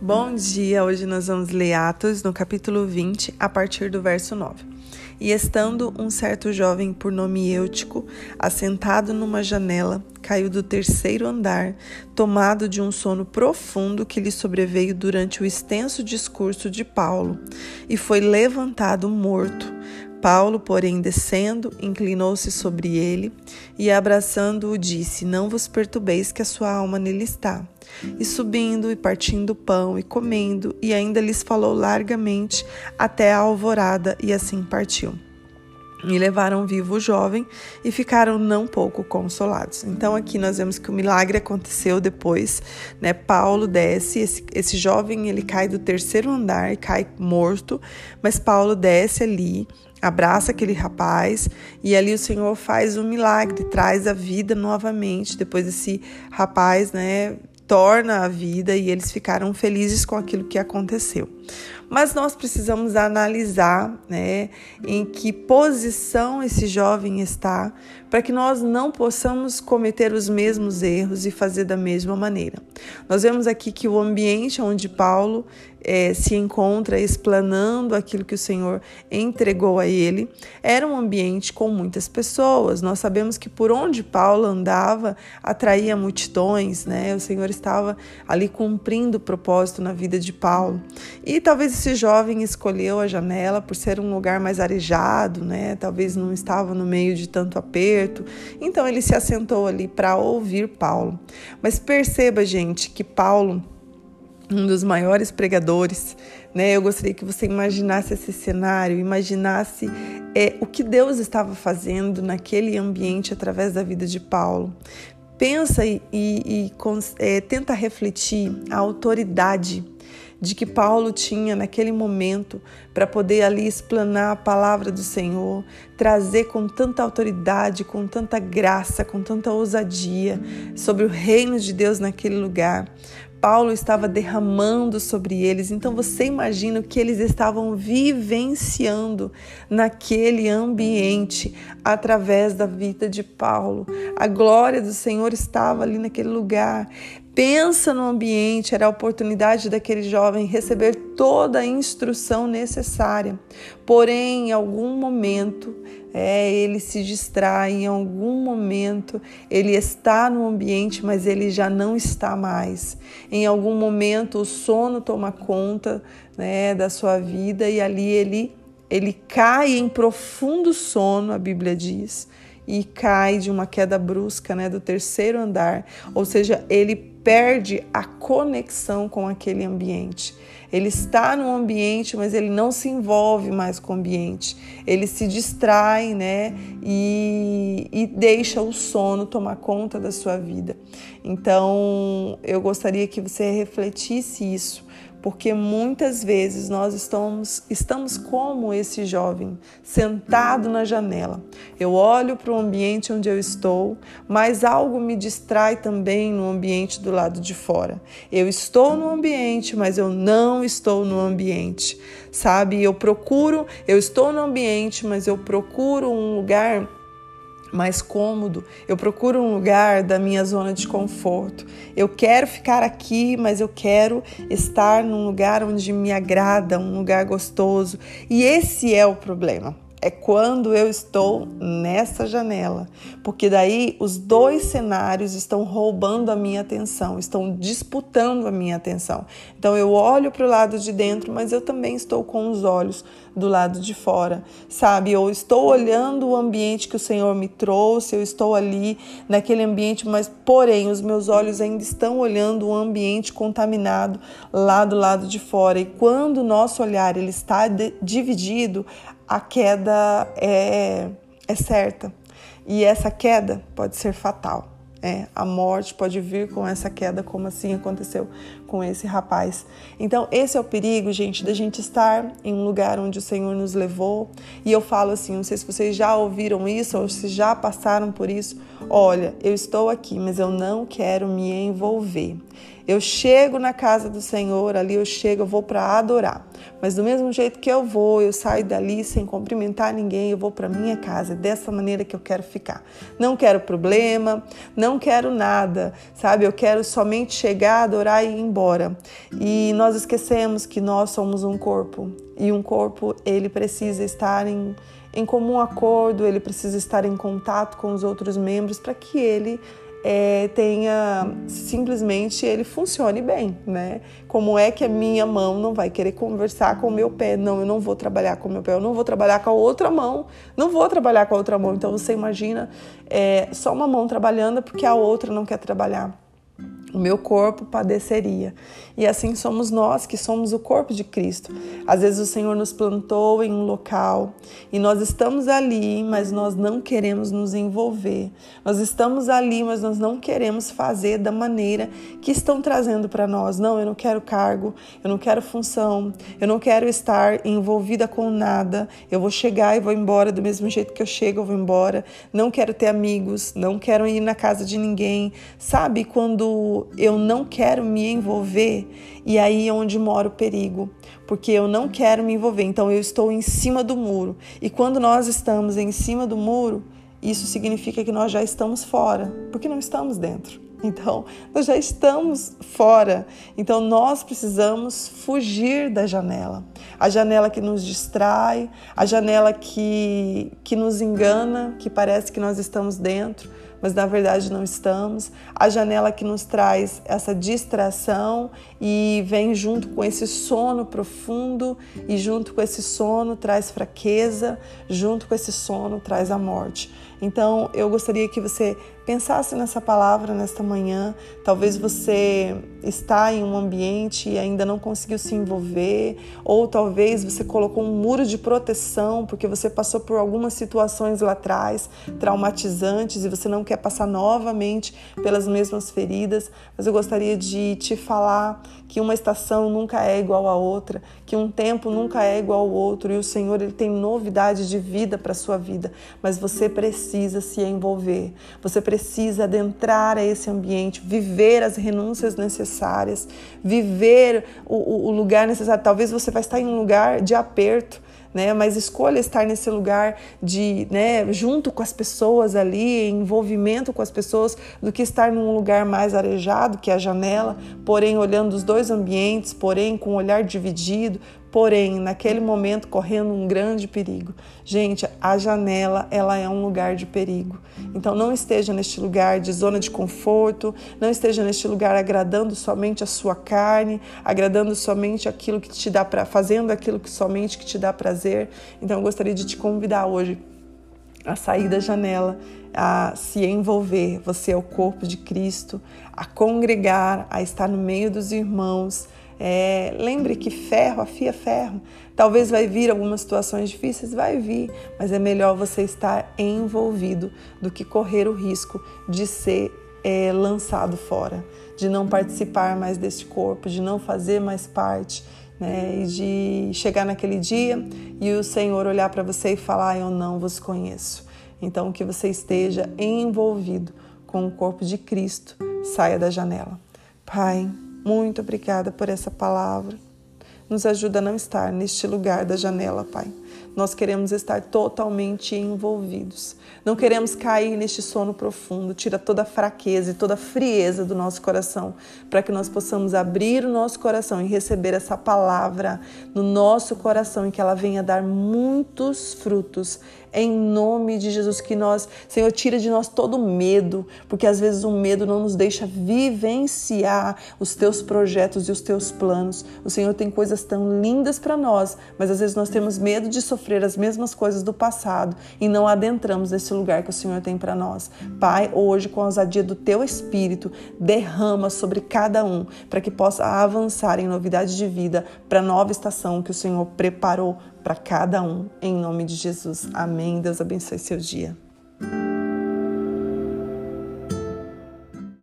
Bom dia! Hoje nós vamos ler Atos no capítulo 20, a partir do verso 9. E estando um certo jovem por nome Eutico, assentado numa janela, caiu do terceiro andar, tomado de um sono profundo que lhe sobreveio durante o extenso discurso de Paulo, e foi levantado morto. Paulo, porém, descendo, inclinou-se sobre ele e, abraçando-o, disse: Não vos perturbeis, que a sua alma nele está. E subindo e partindo o pão e comendo, e ainda lhes falou largamente até a alvorada, e assim partiu. E levaram vivo o jovem e ficaram não pouco consolados. Então aqui nós vemos que o milagre aconteceu depois, né? Paulo desce, esse, esse jovem ele cai do terceiro andar, cai morto, mas Paulo desce ali, abraça aquele rapaz e ali o Senhor faz um milagre, traz a vida novamente. Depois esse rapaz, né, torna a vida e eles ficaram felizes com aquilo que aconteceu. Mas nós precisamos analisar né, em que posição esse jovem está para que nós não possamos cometer os mesmos erros e fazer da mesma maneira. Nós vemos aqui que o ambiente onde Paulo é, se encontra explanando aquilo que o Senhor entregou a ele era um ambiente com muitas pessoas. Nós sabemos que por onde Paulo andava atraía multidões, né? O Senhor estava ali cumprindo o propósito na vida de Paulo. E talvez esse jovem escolheu a janela por ser um lugar mais arejado, né? Talvez não estava no meio de tanto aperto. Então ele se assentou ali para ouvir Paulo. Mas perceba, gente, que Paulo um dos maiores pregadores, né? Eu gostaria que você imaginasse esse cenário, imaginasse é, o que Deus estava fazendo naquele ambiente através da vida de Paulo. Pensa e, e, e é, tenta refletir a autoridade de que Paulo tinha naquele momento para poder ali explanar a palavra do Senhor, trazer com tanta autoridade, com tanta graça, com tanta ousadia sobre o reino de Deus naquele lugar. Paulo estava derramando sobre eles. Então você imagina o que eles estavam vivenciando naquele ambiente através da vida de Paulo. A glória do Senhor estava ali naquele lugar. Pensa no ambiente, era a oportunidade daquele jovem receber toda a instrução necessária. Porém, em algum momento, é, ele se distrai, em algum momento ele está no ambiente, mas ele já não está mais. Em algum momento o sono toma conta né, da sua vida e ali ele, ele cai em profundo sono, a Bíblia diz e cai de uma queda brusca, né, do terceiro andar, ou seja, ele perde a conexão com aquele ambiente. Ele está no ambiente, mas ele não se envolve mais com o ambiente. Ele se distrai, né, e, e deixa o sono tomar conta da sua vida. Então, eu gostaria que você refletisse isso porque muitas vezes nós estamos, estamos como esse jovem, sentado na janela. Eu olho para o ambiente onde eu estou, mas algo me distrai também no ambiente do lado de fora. Eu estou no ambiente, mas eu não estou no ambiente. Sabe? Eu procuro, eu estou no ambiente, mas eu procuro um lugar mais cômodo, eu procuro um lugar da minha zona de conforto. Eu quero ficar aqui, mas eu quero estar num lugar onde me agrada, um lugar gostoso. E esse é o problema é quando eu estou nessa janela, porque daí os dois cenários estão roubando a minha atenção, estão disputando a minha atenção. Então eu olho para o lado de dentro, mas eu também estou com os olhos do lado de fora, sabe? Eu estou olhando o ambiente que o Senhor me trouxe, eu estou ali naquele ambiente, mas porém os meus olhos ainda estão olhando o ambiente contaminado lá do lado de fora. E quando o nosso olhar ele está dividido, a queda é, é certa. E essa queda pode ser fatal. É, a morte pode vir com essa queda, como assim aconteceu com esse rapaz. Então, esse é o perigo, gente, da gente estar em um lugar onde o Senhor nos levou. E eu falo assim: não sei se vocês já ouviram isso ou se já passaram por isso. Olha, eu estou aqui, mas eu não quero me envolver. Eu chego na casa do Senhor, ali eu chego, eu vou para adorar. Mas do mesmo jeito que eu vou, eu saio dali sem cumprimentar ninguém, eu vou para minha casa. É dessa maneira que eu quero ficar. Não quero problema, não quero nada, sabe? Eu quero somente chegar, adorar e ir embora. E nós esquecemos que nós somos um corpo e um corpo ele precisa estar em em comum acordo, ele precisa estar em contato com os outros membros para que ele é, tenha simplesmente ele funcione bem, né? Como é que a minha mão não vai querer conversar com o meu pé? Não, eu não vou trabalhar com o meu pé, eu não vou trabalhar com a outra mão, não vou trabalhar com a outra mão. Então você imagina é, só uma mão trabalhando porque a outra não quer trabalhar o meu corpo padeceria. E assim somos nós, que somos o corpo de Cristo. Às vezes o Senhor nos plantou em um local e nós estamos ali, mas nós não queremos nos envolver. Nós estamos ali, mas nós não queremos fazer da maneira que estão trazendo para nós. Não, eu não quero cargo, eu não quero função, eu não quero estar envolvida com nada. Eu vou chegar e vou embora do mesmo jeito que eu chego, eu vou embora. Não quero ter amigos, não quero ir na casa de ninguém. Sabe quando eu não quero me envolver, e aí é onde mora o perigo, porque eu não quero me envolver, então eu estou em cima do muro. E quando nós estamos em cima do muro, isso significa que nós já estamos fora, porque não estamos dentro. Então, nós já estamos fora. Então, nós precisamos fugir da janela. A janela que nos distrai, a janela que, que nos engana, que parece que nós estamos dentro mas na verdade não estamos. A janela que nos traz essa distração e vem junto com esse sono profundo, e junto com esse sono traz fraqueza, junto com esse sono traz a morte. Então eu gostaria que você pensasse nessa palavra nesta manhã. Talvez você está em um ambiente e ainda não conseguiu se envolver, ou talvez você colocou um muro de proteção porque você passou por algumas situações lá atrás traumatizantes e você não quer passar novamente pelas mesmas feridas. Mas eu gostaria de te falar que uma estação nunca é igual à outra, que um tempo nunca é igual ao outro e o Senhor ele tem novidade de vida para sua vida, mas você precisa se envolver. Você precisa precisa adentrar a esse ambiente, viver as renúncias necessárias, viver o, o lugar necessário. Talvez você vai estar em um lugar de aperto, né? Mas escolha estar nesse lugar de, né, junto com as pessoas ali, envolvimento com as pessoas, do que estar num lugar mais arejado, que é a janela, porém olhando os dois ambientes, porém com o olhar dividido, porém naquele momento correndo um grande perigo. Gente, a janela, ela é um lugar de perigo. Então não esteja neste lugar de zona de conforto, não esteja neste lugar agradando somente a sua carne, agradando somente aquilo que te dá para fazendo aquilo que somente que te dá prazer. Então eu gostaria de te convidar hoje a sair da janela, a se envolver. Você é o corpo de Cristo, a congregar, a estar no meio dos irmãos é, lembre que ferro afia ferro. Talvez vai vir algumas situações difíceis, vai vir, mas é melhor você estar envolvido do que correr o risco de ser é, lançado fora, de não participar mais deste corpo, de não fazer mais parte. Né, e de chegar naquele dia e o Senhor olhar para você e falar: Eu não vos conheço. Então, que você esteja envolvido com o corpo de Cristo, saia da janela. Pai, muito obrigada por essa palavra. Nos ajuda a não estar neste lugar da janela, Pai. Nós queremos estar totalmente envolvidos. Não queremos cair neste sono profundo. Tira toda a fraqueza e toda a frieza do nosso coração, para que nós possamos abrir o nosso coração e receber essa palavra no nosso coração e que ela venha dar muitos frutos em nome de Jesus, que nós, Senhor, tira de nós todo medo, porque às vezes o medo não nos deixa vivenciar os teus projetos e os teus planos. O Senhor tem coisas tão lindas para nós, mas às vezes nós temos medo de sofrer as mesmas coisas do passado e não adentramos nesse lugar que o Senhor tem para nós. Pai, hoje, com a ousadia do teu Espírito, derrama sobre cada um para que possa avançar em novidade de vida para a nova estação que o Senhor preparou para cada um, em nome de Jesus. Amém. Deus abençoe seu dia.